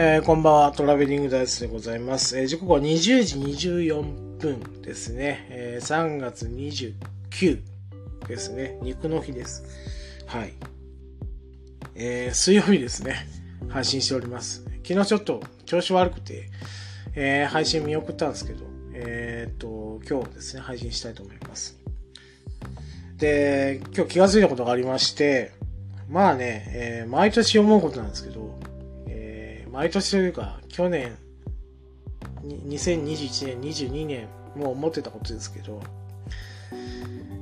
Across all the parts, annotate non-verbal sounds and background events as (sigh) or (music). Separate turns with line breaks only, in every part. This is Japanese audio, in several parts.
えー、こんばんは、トラベリングダイスでございます。えー、時刻は20時24分ですね。えー、3月29ですね。肉の日です。はい。えー、水曜日ですね。配信しております。昨日ちょっと調子悪くて、えー、配信見送ったんですけど、えー、っと、今日ですね、配信したいと思います。で、今日気がついたことがありまして、まあね、えー毎年思うことなんですけど、毎年というか、去年、2021年、22年、もう思ってたことですけど、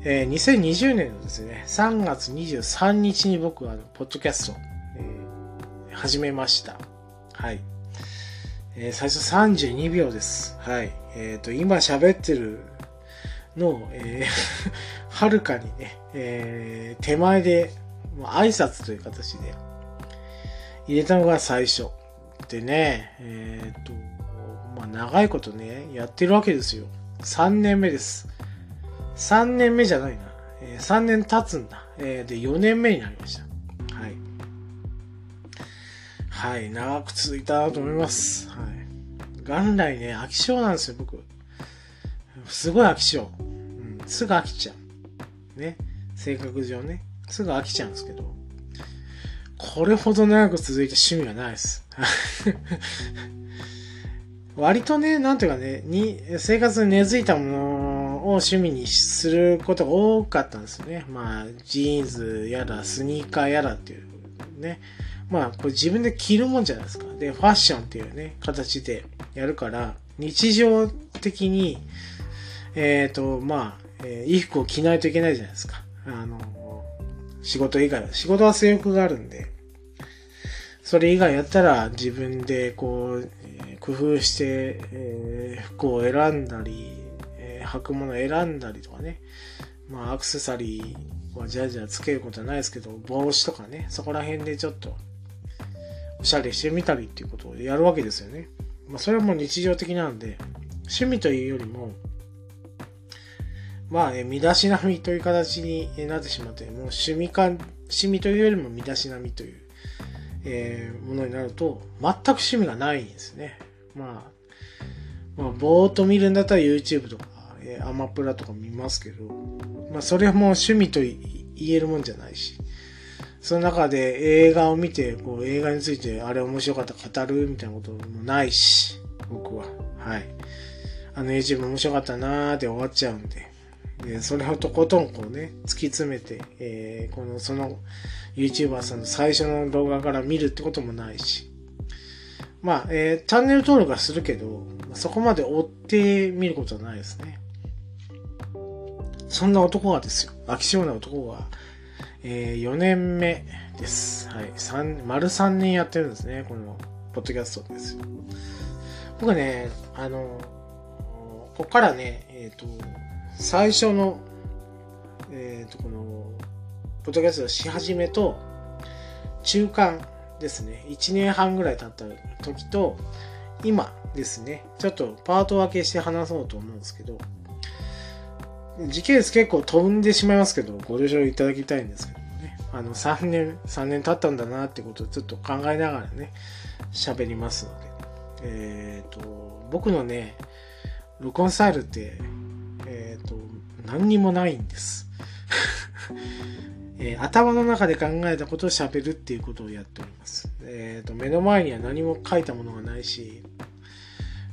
えー2020年のですね、3月23日に僕は、ポッドキャスト、えー始めました。はい。えー最初32秒です。はい。えっ、と、今喋ってるのを、えー (laughs) はるかにね、えー手前で、挨拶という形で入れたのが最初。でね、えっ、と、まあ長いことね、やってるわけですよ。3年目です。3年目じゃないな。え3年経つんだ。えーで、4年目になりました。はい。はい、長く続いたなと思います。はい。元来ね、飽き性なんですよ、僕。すごい飽き性。うん、すぐ飽きちゃう。ね。性格上ね。すぐ飽きちゃうんですけど。これほど長く続いた趣味はないです。(laughs) 割とね、なんていうかね、に、生活に根付いたものを趣味にすることが多かったんですよね。まあ、ジーンズやら、スニーカーやらっていうね。まあ、これ自分で着るもんじゃないですか。で、ファッションっていうね、形でやるから、日常的に、えっ、と、まあ、えー衣服を着ないといけないじゃないですか。あの、仕事以外は。仕事は性欲があるんで、それ以外やったら自分でこう、工夫して、え服を選んだり、え履くものを選んだりとかね。まあ、アクセサリーはじゃあじゃあつけることはないですけど、帽子とかね、そこら辺でちょっと、おしゃれしてみたりっていうことをやるわけですよね。まあ、それはもう日常的なんで、趣味というよりも、まあ、え身だしなみという形になってしまって、もう趣味か、趣味というよりも身だしなみという、えーものになると、全く趣味がないんですね。まあ、まあ、ぼーっと見るんだったら YouTube とか、えーアマプラとか見ますけど、まあ、それはもう趣味と言えるもんじゃないし、その中で映画を見て、こう映画についてあれ面白かった語るみたいなこともないし、僕は。はい。あの YouTube 面白かったなーで終わっちゃうんで。で、それをとことんこうね、突き詰めて、えーこの、その YouTuber さんの最初の動画から見るってこともないし。まあ、えーチャンネル登録はするけど、そこまで追って見ることはないですね。そんな男がですよ。飽き性な男が、えー4年目です。はい。三丸3年やってるんですね。この、ポッドキャストですよ。僕ね、あの、こっからね、えっ、と、最初の、えっ、と、この、ポッドキャストし始めと、中間ですね。1年半ぐらい経った時と、今ですね。ちょっとパート分けして話そうと思うんですけど、時系列結構飛んでしまいますけど、ご了承いただきたいんですけどね。あの、3年、3年経ったんだなってことをちょっと考えながらね、喋りますので。えっ、と、僕のね、録音スタイルって、と、何にもないんです。(laughs) えー頭の中で考えたことを喋るっていうことをやっております。えっ、と、目の前には何も書いたものがないし、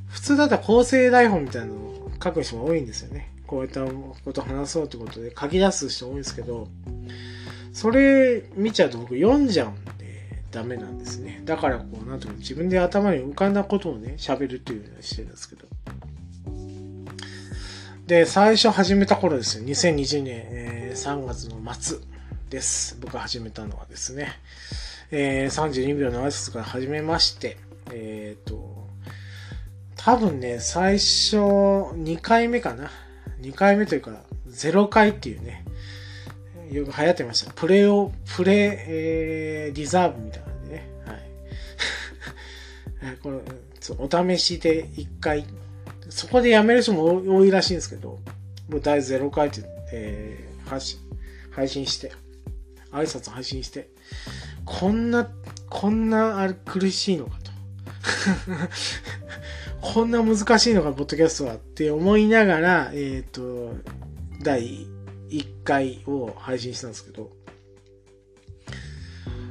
普通だったら構成台本みたいなのを書く人が多いんですよね。こういったことを話そうってことで書き出す人多いんですけど、それ見ちゃうと僕読んじゃうんでダメなんですね。だからこう、なんとか自分で頭に浮かんだことをね、喋るっていうようにしてるんですけど。で、最初始めた頃ですよ。2020年、えー3月の末です。僕が始めたのはですね。えー32秒の挨拶から始めまして、えっ、と、多分ね、最初2回目かな。2回目というか、0回っていうね、よく流行ってました。プレを、プレ、えーリザーブみたいなね。はい。(laughs) これ、お試しで1回、そこでやめる人も多多いらしいんですけど、もう第0回って、えー配信、配信して、挨拶配信して、こんな、こんなあれ苦しいのかと。(laughs) こんな難しいのか、ポッドキャストはって思いながら、えっ、ー、と、第1回を配信したんですけど、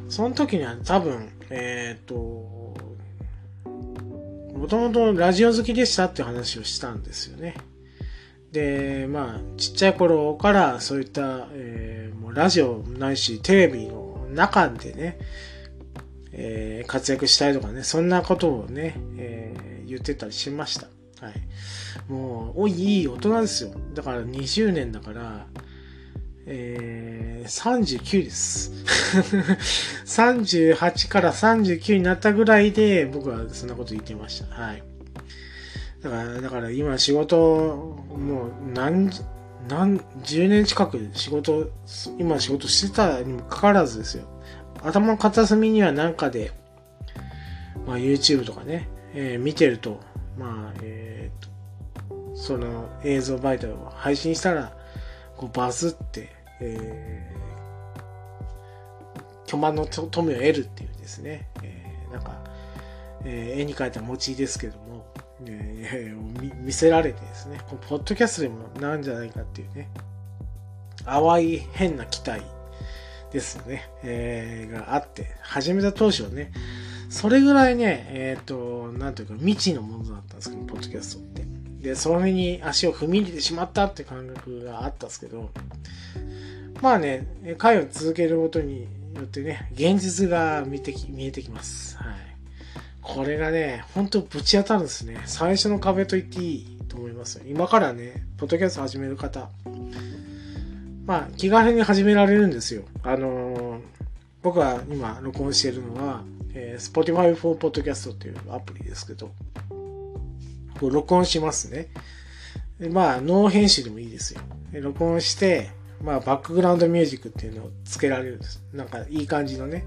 その時には多分、えっ、ー、と、もともとラジオ好きでしたって話をしたんですよね。で、まあ、ちっちゃい頃からそういった、えー、もうラジオないしテレビの中でね、えー、活躍したいとかね、そんなことをね、えー、言ってたりしました。はい。もう、おい、いい大人ですよ。だから20年だから、えー、39です。(laughs) 38から39になったぐらいで僕はそんなこと言ってました。はい。だから、だから今仕事、もう何、何、10年近く仕事、今仕事してたにもかかわらずですよ。頭の片隅にはなんかで、まあ YouTube とかね、えー、見てると、まあ、えー、その映像媒体を配信したら、こうバズって、えー、巨万の富を得るっていうですね、えー、なんか、えー、絵に描いた餅ですけども、えー、見せられてですね、こポッドキャストでもなんじゃないかっていうね、淡い変な期待ですよね、えー、があって、始めた当初はね、それぐらいね、えっ、ー、と、なんというか未知のものだったんですけど、ポッドキャストって。で、その上に足を踏み入れてしまったって感覚があったんですけど、まあね、回を続けることによってね、現実が見てき、見えてきます。はい。これがね、ほんとぶち当たるんですね。最初の壁と言っていいと思います今からね、ポッドキャスト始める方、まあ、気軽に始められるんですよ。あのー、僕は今録音しているのは、えー、Spotify for Podcast っていうアプリですけど、こう録音しますね。でまあ、ノー編集でもいいですよ。録音して、まあ、バックグラウンドミュージックっていうのをつけられるんです。なんか、いい感じのね、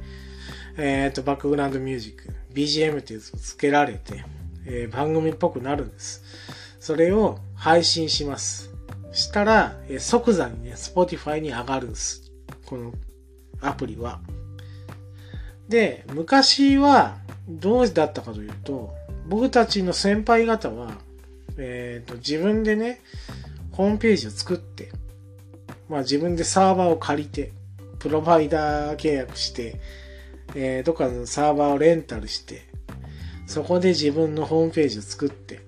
えっ、ー、と、バックグラウンドミュージック、BGM っていうやつをつけられて、えー、番組っぽくなるんです。それを配信します。したら、えー、即座にね、Spotify に上がるんです。このアプリは。で、昔はどうだったかというと、僕たちの先輩方は、えっ、ー、と、自分でね、ホームページを作って、まあ自分でサーバーを借りて、プロバイダー契約して、えー、どっかのサーバーをレンタルして、そこで自分のホームページを作って、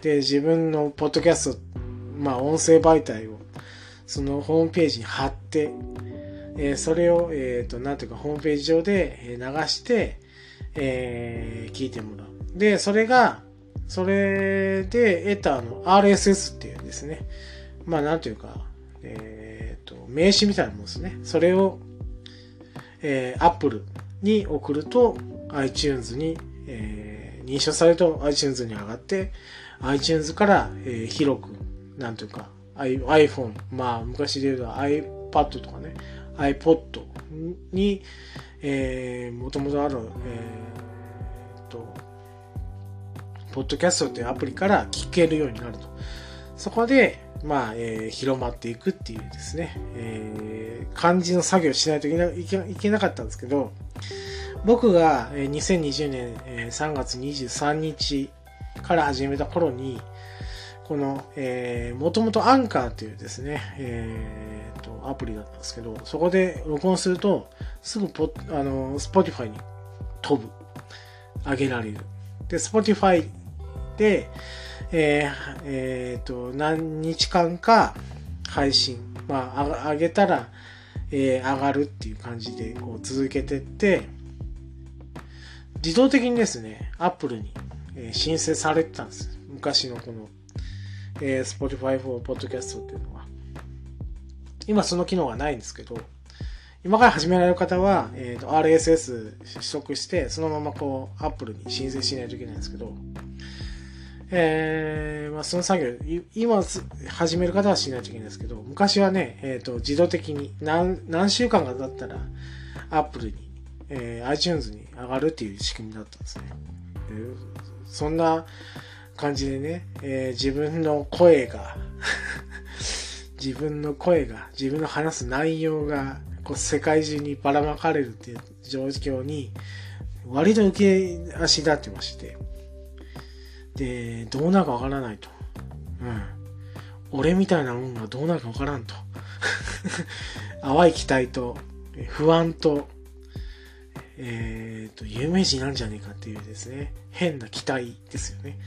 で、自分のポッドキャスト、まあ音声媒体を、そのホームページに貼って、えー、それを、えっ、ー、と、なんていうか、ホームページ上で流して、えー、聞いてもらう。で、それが、それで得たあの RSS っていうんですね、まあなんていうか、えっ、ー、と、名詞みたいなもんですね。それを、えー、Apple に送ると iTunes に、えー、認証されると iTunes に上がって、iTunes から、えー、広く、なんというか、iPhone、まあ昔で言うと iPad とかね、iPod に、えー、もともとある、えー、と、ポッドキャストというアプリから聞けるようになると。そこで、まあ、えー、広まっていくっていうですね、えー、漢字の作業しないといけないけなかったんですけど、僕が2020年3月23日から始めた頃に、この、えー、もともとアンカーというですね、えー、と、アプリだったんですけど、そこで録音すると、すぐポあの、Spotify に飛ぶ。上げられる。で、Spotify で、えー、えー、と、何日間か配信、まあ、上げたら、えー、上がるっていう感じで、こう、続けてって、自動的にですね、Apple に、え、申請されてたんです。昔のこの、えー、Spotify for Podcast っていうのは。今その機能がないんですけど、今から始められる方は、えーと、RSS 取得して、そのままこう、Apple に申請しないといけないんですけど、えー、まあ、その作業、今始める方はしないといけないんですけど、昔はね、え、ー、と、自動的に何、何週間かだったら、Apple に、えー、iTunes に上がるっていう仕組みだったんですね。そんな感じでね、えー、自分の声が (laughs) 自分の声が、自分の話す内容が、こう世界中にばらまかれるっていう状況に割と受け足立ってまして、で、どうなるかわからないと。うん。俺みたいなもんがどうなるかわからんと。(laughs) 淡い期待と、不安と、えっ、ー、と、有名人なんじゃねえかっていうですね、変な期待ですよね。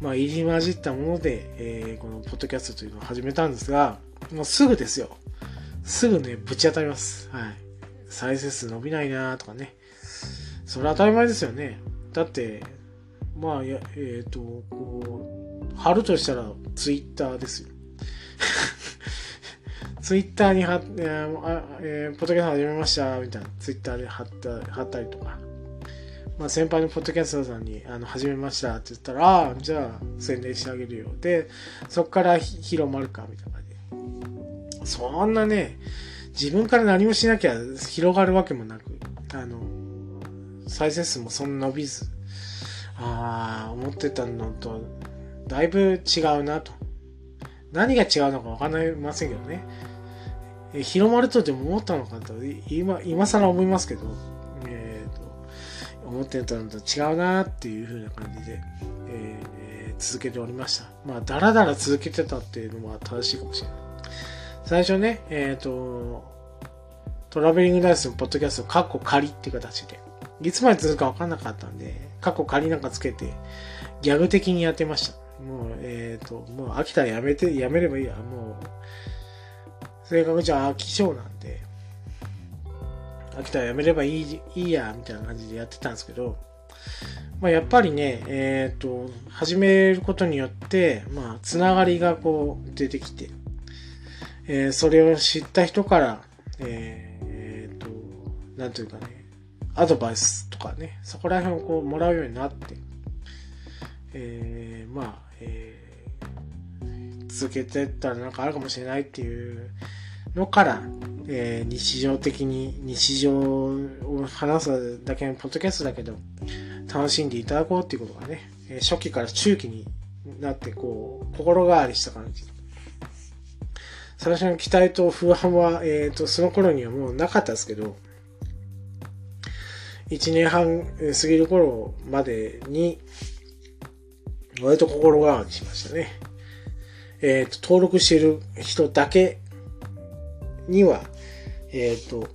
まあ、入り混じったもので、えー、このポッドキャストというのを始めたんですが、もうすぐですよ。すぐね、ぶち当たります。はい。再生数伸びないなとかね。それは当たり前ですよね。だって、まあ、やえっ、ー、と、こう、貼るとしたらツイッターですよ。ツイッターに貼って、えーえー、ポッドキャスト始めました、みたいな、ツイッターで貼った、貼ったりとか。まあ、先輩のポッドキャストさんに、あの、始めましたって言ったら、ああ、じゃあ、宣伝してあげるよ。で、そっから広まるか、みたいな感じ。そんなね、自分から何もしなきゃ広がるわけもなく、あの、再生数もそんな伸びず、ああ、思ってたのと、だいぶ違うなと。何が違うのかわかりませんけどね。え広まるとでも思ったのかと、今、今更思いますけど、えー、と、思ってたのと違うなっていう風な感じで、えー、続けておりました。まあ、だらだら続けてたっていうのは正しいかもしれない。最初ね、えっ、ー、と、トラベリングダイスのポッドキャスト、カッコ仮っていう形で、いつまで続くかわかんなかったんで、過去仮なんかつけて、ギャグ的にやってました。もう、えっ、ー、と、もう飽きたらやめて、やめればいいや。もう、性格じゃ飽き性なんで、飽きたらやめればいいいいや、みたいな感じでやってたんですけど、まあ、やっぱりね、えっ、ー、と、始めることによって、まあ、つながりがこう出てきて、えー、それを知った人から、えっ、と、なんというかね、アドバイスとかね、そこら辺をこうもらうようになって、えー、まあ、えー、続けてったらなんかあるかもしれないっていうのから、えー、日常的に日常を話すだけのポッドキャストだけど、楽しんでいただこうっていうことがね、初期から中期になってこう、心変わりした感じ。最初の期待と不安は、えっ、ー、と、その頃にはもうなかったですけど、1年半過ぎる頃までに、割と心変わりしましたね。えっ、ー、と、登録している人だけには、えっ、ー、と、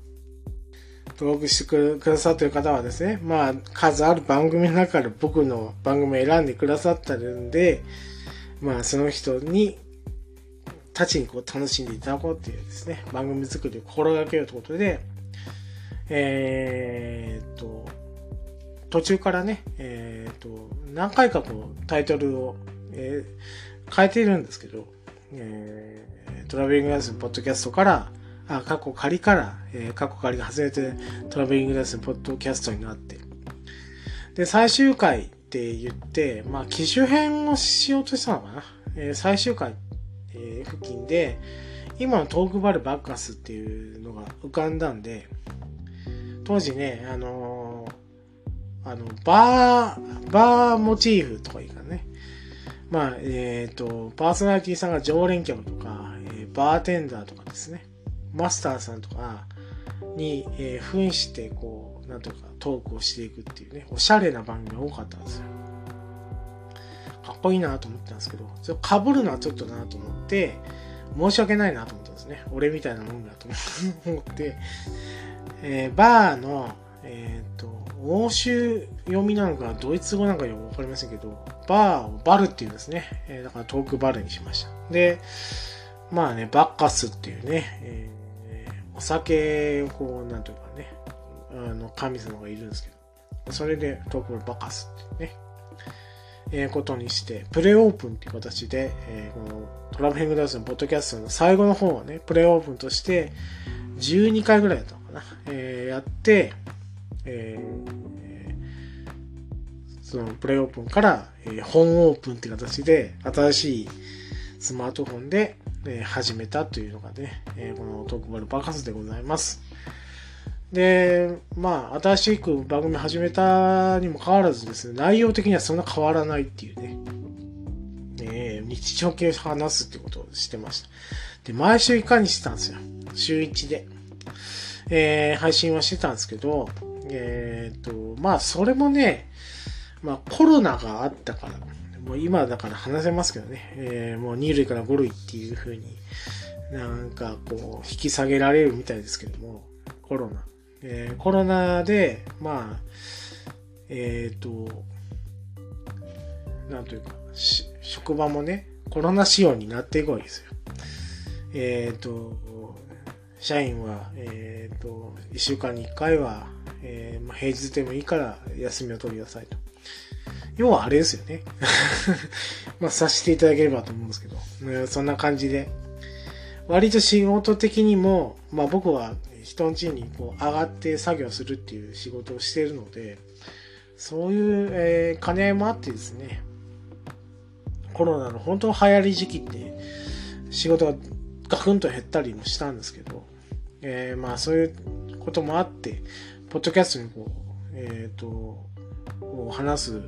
登録してくださってる方はですね、まあ、数ある番組の中から僕の番組を選んでくださってるんで、まあ、その人に、たちにこう楽しんでいただこうっていうですね、番組作りを心がけようということで、えー、っと、途中からね、えー、と、何回かこうタイトルを、えー、変えているんですけど、えー、トラベリングダイスのポッドキャストから、あ、過去仮から、えー、過去仮が外れてトラベリングダイスのポッドキャストになって、で、最終回って言って、まあ、機種編をしようとしたのかな。えー、最終回、えー、付近で、今のトークバルバッカスっていうのが浮かんだんで、当時ね、あのー、あの、バー、バーモチーフとかいいかね。まあ、えっ、ー、と、パーソナリティさんが常連客とか、えー、バーテンダーとかですね、マスターさんとかに、えー、扮して、こう、なんとかトークをしていくっていうね、おしゃれな番組が多かったんですよ。かっこいいなと思ったんですけど、それ被るのはちょっとなと思って、申し訳ないなと思ったんですね。俺みたいなもんだと思って、えー、バーの、えっ、ー、と、欧州読みなのか、ドイツ語なんかよくわかりませんけど、バーをバルっていうんですね。えー、だからトークバルにしました。で、まあね、バッカスっていうね、えー、お酒をこう、なんというかね、あの、神様がいるんですけど、それでトークバルバッカスってね、えー、ことにして、プレオープンっていう形で、えー、このトラブヘングダウスのポッドキャストの最後の方はね、プレオープンとして、12回ぐらいだったな、えー、やって、えー、そのプレイオープンから、えー、本オープンって形で新しいスマートフォンで、えー、始めたというのがね、えー、このトークバルバカスでございます。で、まあ、新しく番組始めたにもかかわらずですね、内容的にはそんな変わらないっていうね、えー、日常系話すってことをしてました。で、毎週いかにしてたんですよ。週1で。えー、配信はしてたんですけど、えっ、ー、と、まあそれもね、まあコロナがあったから、もう今だから話せますけどね、えー、もう2類から5類っていう風になんかこう引き下げられるみたいですけども、コロナ。えー、コロナで、まあ、えっ、ー、と、なんというか、職場もね、コロナ仕様になっていくわけですよ。えっ、ー、と、社員は、えっ、ー、と、1週間に1回は、えー、まあ、平日でもいいから休みを取りなさいと。要はあれですよね。(laughs) まあ、させていただければと思うんですけど、そんな感じで。割と仕事的にも、まあ僕は人ん家にこう上がって作業するっていう仕事をしているので、そういう、えー、兼ね合いもあってですね、コロナの本当流行り時期って仕事がガクンと減ったりもしたんですけど、えー、まあそういうこともあって、ポッドキャストにこう、えっ、ー、と、話す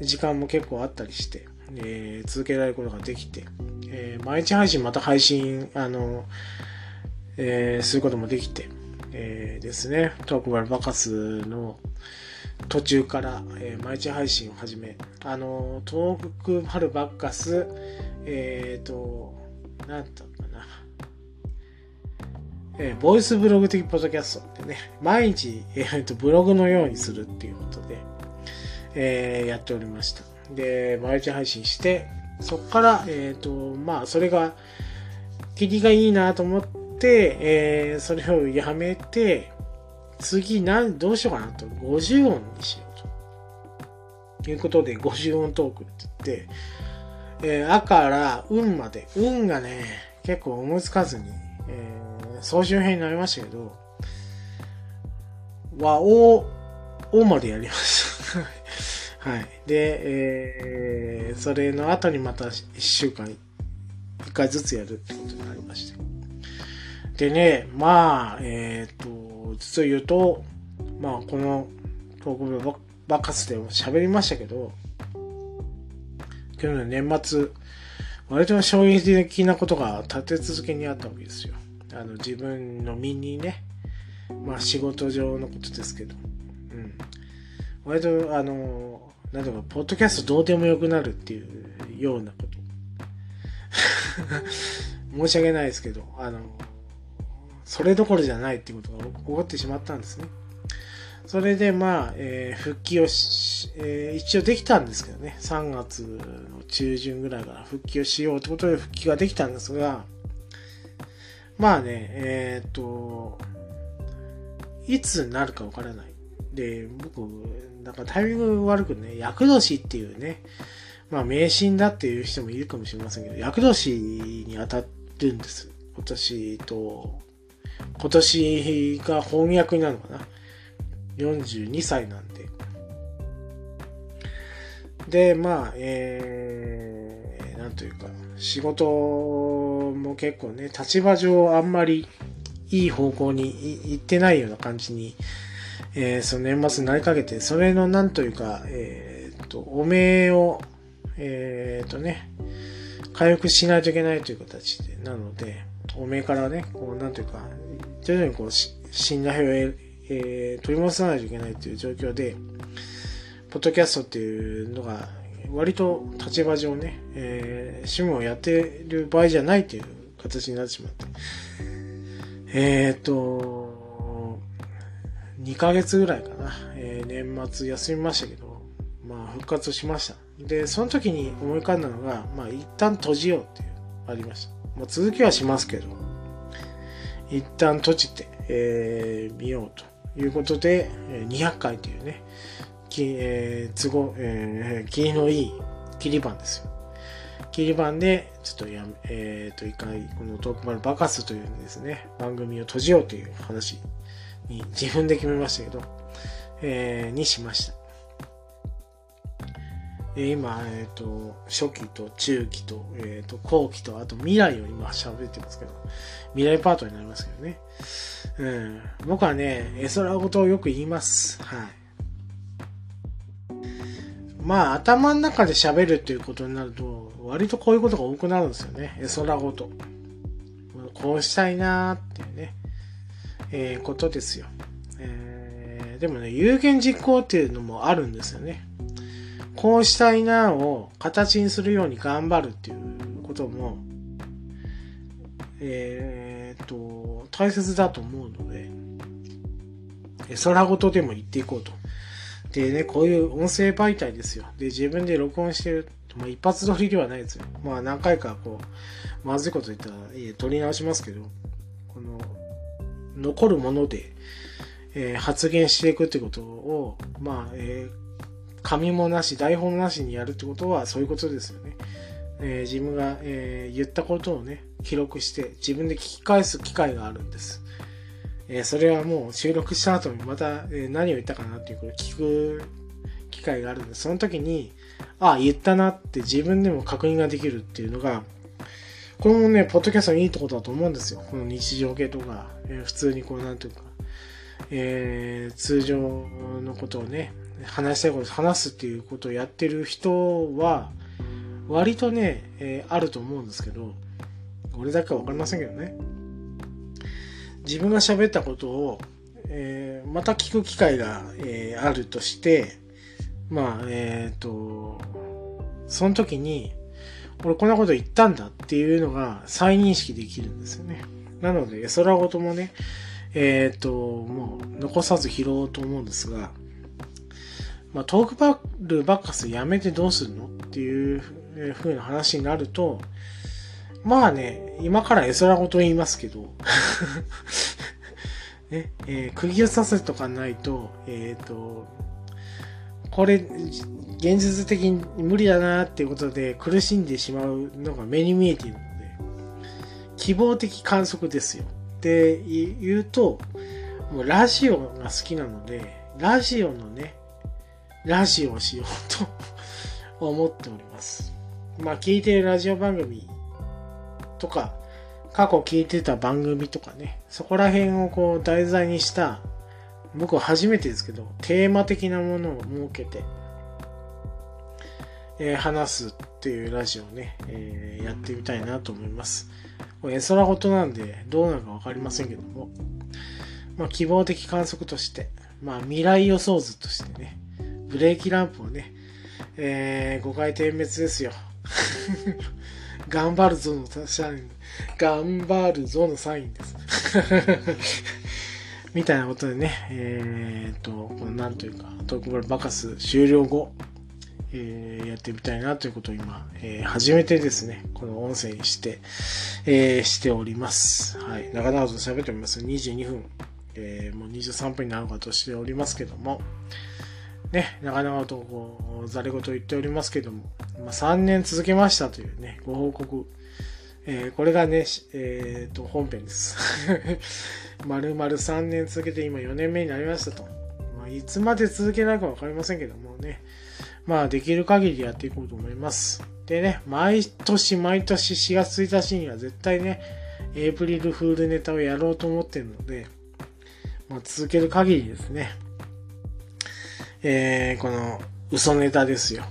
時間も結構あったりして、えー、続けられることができて、えー、毎日配信また配信、あの、えー、することもできて、えー、ですね、トークバルバカスの途中から、えー、毎日配信を始め、あの、トークバルバカス、えっ、ー、と、なんだっ、えー、ボイスブログ的ポッドキャストってね、毎日、えー、とブログのようにするっていうことで、えー、やっておりました。で、毎日配信して、そっから、えっ、ー、と、まあ、それが、切りがいいなと思って、えー、それをやめて、次、なん、どうしようかなと、50音にしようと。いうことで、50音トークって言って、えー、あから運まで、運がね、結構思いつかずに、えー、総集編になりましたけど、和、お、おまでやりました。(laughs) はい。で、えー、それの後にまた1週間、1回ずつやるってことになりまして。でね、まあ、えっ、ー、と、実を言うと、まあ、このトーク部ばばかすでも喋りましたけど、去年の年末、割と衝撃的なことが立て続けにあったわけですよ。あの、自分の身にね、まあ仕事上のことですけど、うん。割と、あの、なんだか、ポッドキャストどうでもよくなるっていうようなこと。(laughs) 申し訳ないですけど、あの、それどころじゃないっていうことが起こってしまったんですね。それでまあ、えー、復帰をし、えー、一応できたんですけどね、3月の中旬ぐらいから復帰をしようってことで復帰ができたんですが、まあね、えー、っと、いつになるかわからない。で、僕、なんかタイミング悪くね、厄年っていうね、まあ迷信だっていう人もいるかもしれませんけど、厄年に当たるんです。今年と、今年が翻訳になるのかな。42歳なんで。で、まあ、えー、なんというか、仕事も結構ね、立場上あんまりいい方向に行ってないような感じにえー、その年末になりかけて、それのなんというか、えー、っと、おめを、えー、っとね、回復しないといけないという形で、なので、おめからね、こう、なんというか、徐々にこう、信頼を、えー、取り戻さないといけないという状況で、ポッドキャストっていうのが、割と立場上ね、えー、趣味をやってる場合じゃないという形になってしまって、えー、っと、2ヶ月ぐらいかな、えー、年末休みましたけど、まあ復活しました。で、その時に思い浮かんだのが、まあ一旦閉じようっていう、ありました。まあ続きはしますけど、一旦閉じて、えー、見ようということで、200回というね、きえー、都合、えー、霧のいい切り番ですよ。切り番で、ちょっとやめ、えっ、ー、と、一回、このトークバルバカスというですね、番組を閉じようという話に自分で決めましたけど、えー、にしました。え今、えっ、ー、と、初期と中期と、えっ、ー、と、後期と、あと未来を今喋ってますけど、未来パートになりますけどね。うん。僕はね、絵空事をよく言います。はい。まあ、頭の中で喋るっていうことになると、割とこういうことが多くなるんですよね。絵空事。こうしたいなーっていうね。えー、ことですよ。ええー、でもね、有言実行っていうのもあるんですよね。こうしたいなを形にするように頑張るっていうことも、えー、っと、大切だと思うので、空ごとでも言っていこうと。でね、こういう音声媒体ですよ。で、自分で録音してる。まあ、一発撮りではないですよ。まあ、何回かこう、まずいこと言ったら、え撮り直しますけど、この、残るもので、えー、発言していくってことを、まあ、えー、紙もなし、台本なしにやるってことはそういうことですよね。えー、自分が、え言ったことをね、記録して自分で聞き返す機会があるんです。えそれはもう収録した後にまた、え何を言ったかなっていうことを聞く機会があるんで。その時に、ああ、言ったなって自分でも確認ができるっていうのが、これもね、ポッドキャストのいいところだと思うんですよ。この日常系とか、えー、普通にこう、なんていうか、えー、通常のことをね、話したいこと話すっていうことをやってる人は、割とね、えー、あると思うんですけど、俺だけはわかりませんけどね。自分が喋ったことを、えー、また聞く機会が、えー、あるとして、まあ、えっ、と、その時に、俺こんなこと言ったんだっていうのが再認識できるんですよね。なので、空ごともね、えっ、と、もう残さず拾おうと思うんですが、まあ、トークバルバッカスやめてどうするのっていう風な話になると、まあね、今から絵空ごと言いますけど、(laughs) ね、えー、釘を刺すとかないと、えっ、ー、と、これ、現実的に無理だなっていうことで苦しんでしまうのが目に見えているので、希望的観測ですよ。って言うと、もうラジオが好きなので、ラジオのね、ラジオをしようと思っております。まあ、聞いてるラジオ番組とか、過去聞いてた番組とかね、そこら辺をこう題材にした、僕は初めてですけど、テーマ的なものを設けて、えー、話すっていうラジオをね、えー、やってみたいなと思います。これ絵空事なんでどうなるかわかりませんけども、まあ、希望的観測として、まあ、未来予想図としてね、ブレーキランプをね、えー、5回点滅ですよ。頑張るぞのサイン、頑張るぞのサインです。(laughs) みたいなことでね、えー、っと、このなんというか、トークバルバカス終了後、えー、やってみたいなということを今、えー、初めてですね、この音声にして、えー、しております。はい。長々と喋っております。22分、えー、もう23分になるかとしておりますけども、ね、長々とこう、ざれ言言っておりますけども、まあ、3年続けましたというね、ご報告。えー、これがね、えっ、ー、と、本編です。丸々3年続けて今4年目になりましたと。まあ、いつまで続けないかわかりませんけどもね、まあ、できる限りやっていこうと思います。でね、毎年毎年4月1日には絶対ね、エイプリルフールネタをやろうと思ってるので、まあ、続ける限りですね、えー、この嘘ネタですよ。は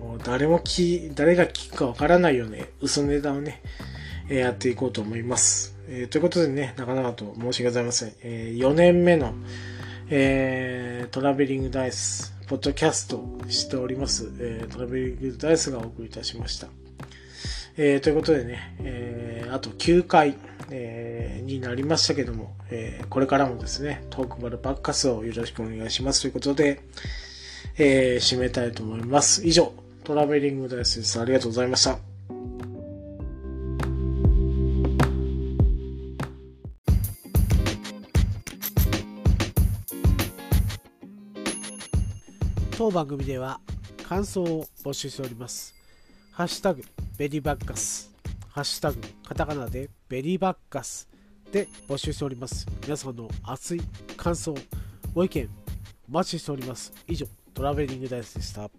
い。もう誰もき、誰が聞くかわからないような嘘ネタをね、えー、やっていこうと思います。えー、ということでね、なかなかと申し訳ございません。えー、4年目の、えー、トラベリングダイス、ポッドキャストしております、えー、トラベリングダイスがお送りいたしました。えー、ということでね、えー、あと9回、えー、になりましたけども、えー、これからもですね、トークバルバッカスをよろしくお願いしますということで、えー、締めたいと思います。以上、トラベリングダイスです。ありがとうございました。当番組では感想を募集しております。ハッシュタグ、ベリーバッカス。ハッシュタグ、カタカナでベリーバッカスで募集しております。皆さんの熱い感想、ご意見、お待ちしております。以上、トラベリングダイスでした。